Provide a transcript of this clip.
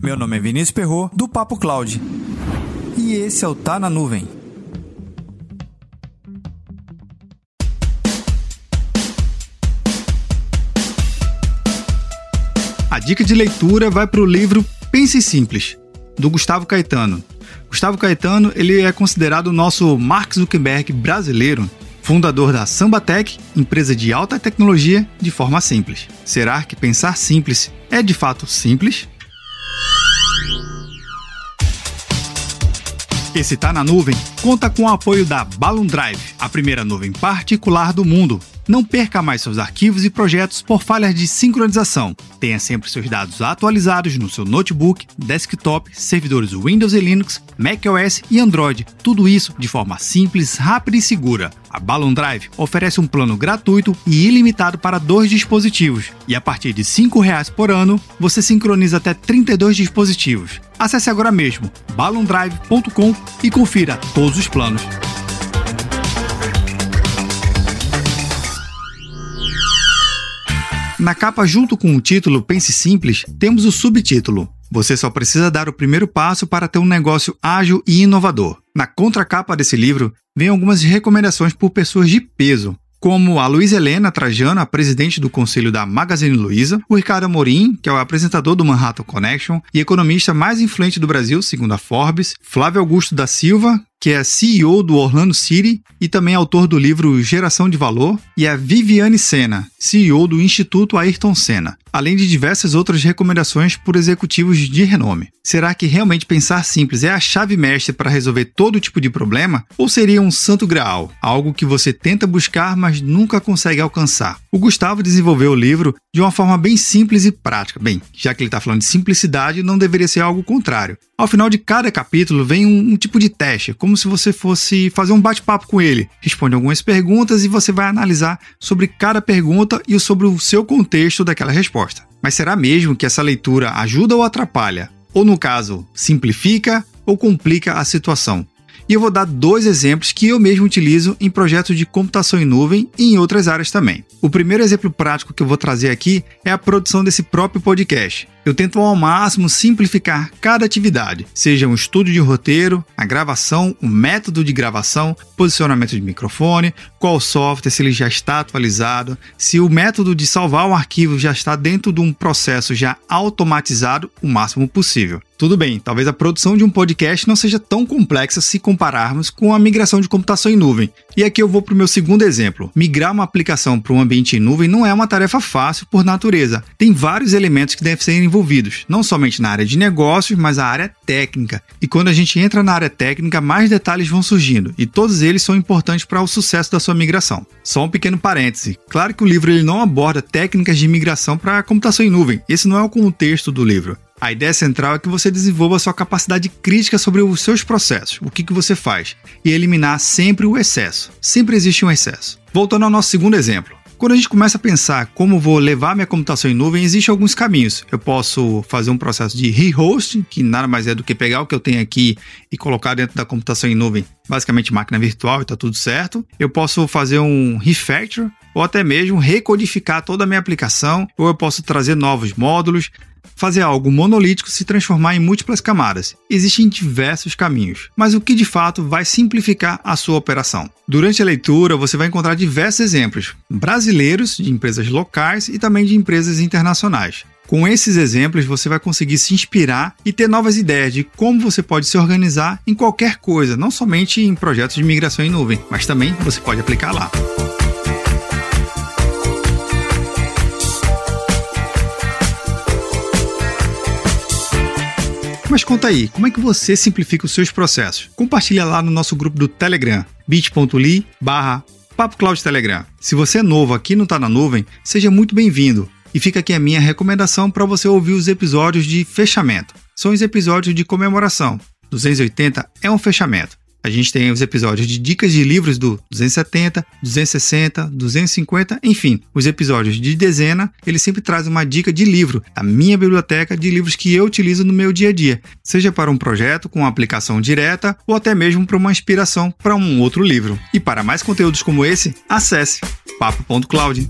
Meu nome é Vinícius Perro do Papo Cloud. E esse é o Tá na Nuvem. A dica de leitura vai para o livro Pense Simples, do Gustavo Caetano. Gustavo Caetano ele é considerado o nosso Mark Zuckerberg brasileiro, fundador da Sambatec, empresa de alta tecnologia de forma simples. Será que pensar simples é de fato simples? Esse Tá na Nuvem conta com o apoio da Balloon Drive, a primeira nuvem particular do mundo não perca mais seus arquivos e projetos por falhas de sincronização. Tenha sempre seus dados atualizados no seu notebook, desktop, servidores Windows e Linux, macOS e Android. Tudo isso de forma simples, rápida e segura. A Balloon Drive oferece um plano gratuito e ilimitado para dois dispositivos. E a partir de R$ 5,00 por ano, você sincroniza até 32 dispositivos. Acesse agora mesmo balloondrive.com e confira todos os planos. Na capa, junto com o título Pense Simples, temos o subtítulo Você só precisa dar o primeiro passo para ter um negócio ágil e inovador. Na contracapa desse livro, vem algumas recomendações por pessoas de peso, como a Luiz Helena Trajano, a presidente do conselho da Magazine Luiza, o Ricardo Amorim, que é o apresentador do Manhattan Connection e economista mais influente do Brasil, segundo a Forbes, Flávio Augusto da Silva, que é CEO do Orlando City e também autor do livro Geração de Valor, e a Viviane Senna, CEO do Instituto Ayrton Senna, além de diversas outras recomendações por executivos de renome. Será que realmente pensar simples é a chave mestre para resolver todo tipo de problema? Ou seria um santo graal, algo que você tenta buscar, mas nunca consegue alcançar? O Gustavo desenvolveu o livro de uma forma bem simples e prática. Bem, já que ele está falando de simplicidade, não deveria ser algo contrário. Ao final de cada capítulo vem um, um tipo de teste, como se você fosse fazer um bate-papo com ele. Responde algumas perguntas e você vai analisar sobre cada pergunta e sobre o seu contexto daquela resposta. Mas será mesmo que essa leitura ajuda ou atrapalha? Ou, no caso, simplifica ou complica a situação? E eu vou dar dois exemplos que eu mesmo utilizo em projetos de computação em nuvem e em outras áreas também. O primeiro exemplo prático que eu vou trazer aqui é a produção desse próprio podcast. Eu tento ao máximo simplificar cada atividade, seja um estudo de roteiro, a gravação, o método de gravação, posicionamento de microfone, qual software, se ele já está atualizado, se o método de salvar o arquivo já está dentro de um processo já automatizado o máximo possível. Tudo bem, talvez a produção de um podcast não seja tão complexa se compararmos com a migração de computação em nuvem. E aqui eu vou para o meu segundo exemplo. Migrar uma aplicação para um ambiente em nuvem não é uma tarefa fácil por natureza. Tem vários elementos que devem ser envolvidos, não somente na área de negócios, mas a área técnica. E quando a gente entra na área técnica, mais detalhes vão surgindo, e todos eles são importantes para o sucesso da sua migração. Só um pequeno parêntese. Claro que o livro ele não aborda técnicas de migração para computação em nuvem. Esse não é o contexto do livro. A ideia central é que você desenvolva sua capacidade crítica sobre os seus processos, o que, que você faz, e eliminar sempre o excesso. Sempre existe um excesso. Voltando ao nosso segundo exemplo. Quando a gente começa a pensar como vou levar minha computação em nuvem, existem alguns caminhos. Eu posso fazer um processo de re-hosting, que nada mais é do que pegar o que eu tenho aqui e colocar dentro da computação em nuvem, basicamente máquina virtual e está tudo certo. Eu posso fazer um refactor, ou até mesmo recodificar toda a minha aplicação, ou eu posso trazer novos módulos, fazer algo monolítico se transformar em múltiplas camadas. Existem diversos caminhos, mas o que de fato vai simplificar a sua operação? Durante a leitura, você vai encontrar diversos exemplos brasileiros, de empresas locais e também de empresas internacionais. Com esses exemplos, você vai conseguir se inspirar e ter novas ideias de como você pode se organizar em qualquer coisa, não somente em projetos de migração em nuvem, mas também você pode aplicar lá. Mas conta aí, como é que você simplifica os seus processos? Compartilha lá no nosso grupo do Telegram, bit.ly barra Telegram. Se você é novo aqui no Tá Na Nuvem, seja muito bem-vindo. E fica aqui a minha recomendação para você ouvir os episódios de fechamento. São os episódios de comemoração. 280 é um fechamento. A gente tem os episódios de dicas de livros do 270, 260, 250, enfim, os episódios de dezena, ele sempre traz uma dica de livro da minha biblioteca de livros que eu utilizo no meu dia a dia, seja para um projeto com aplicação direta ou até mesmo para uma inspiração para um outro livro. E para mais conteúdos como esse, acesse papo.cloud.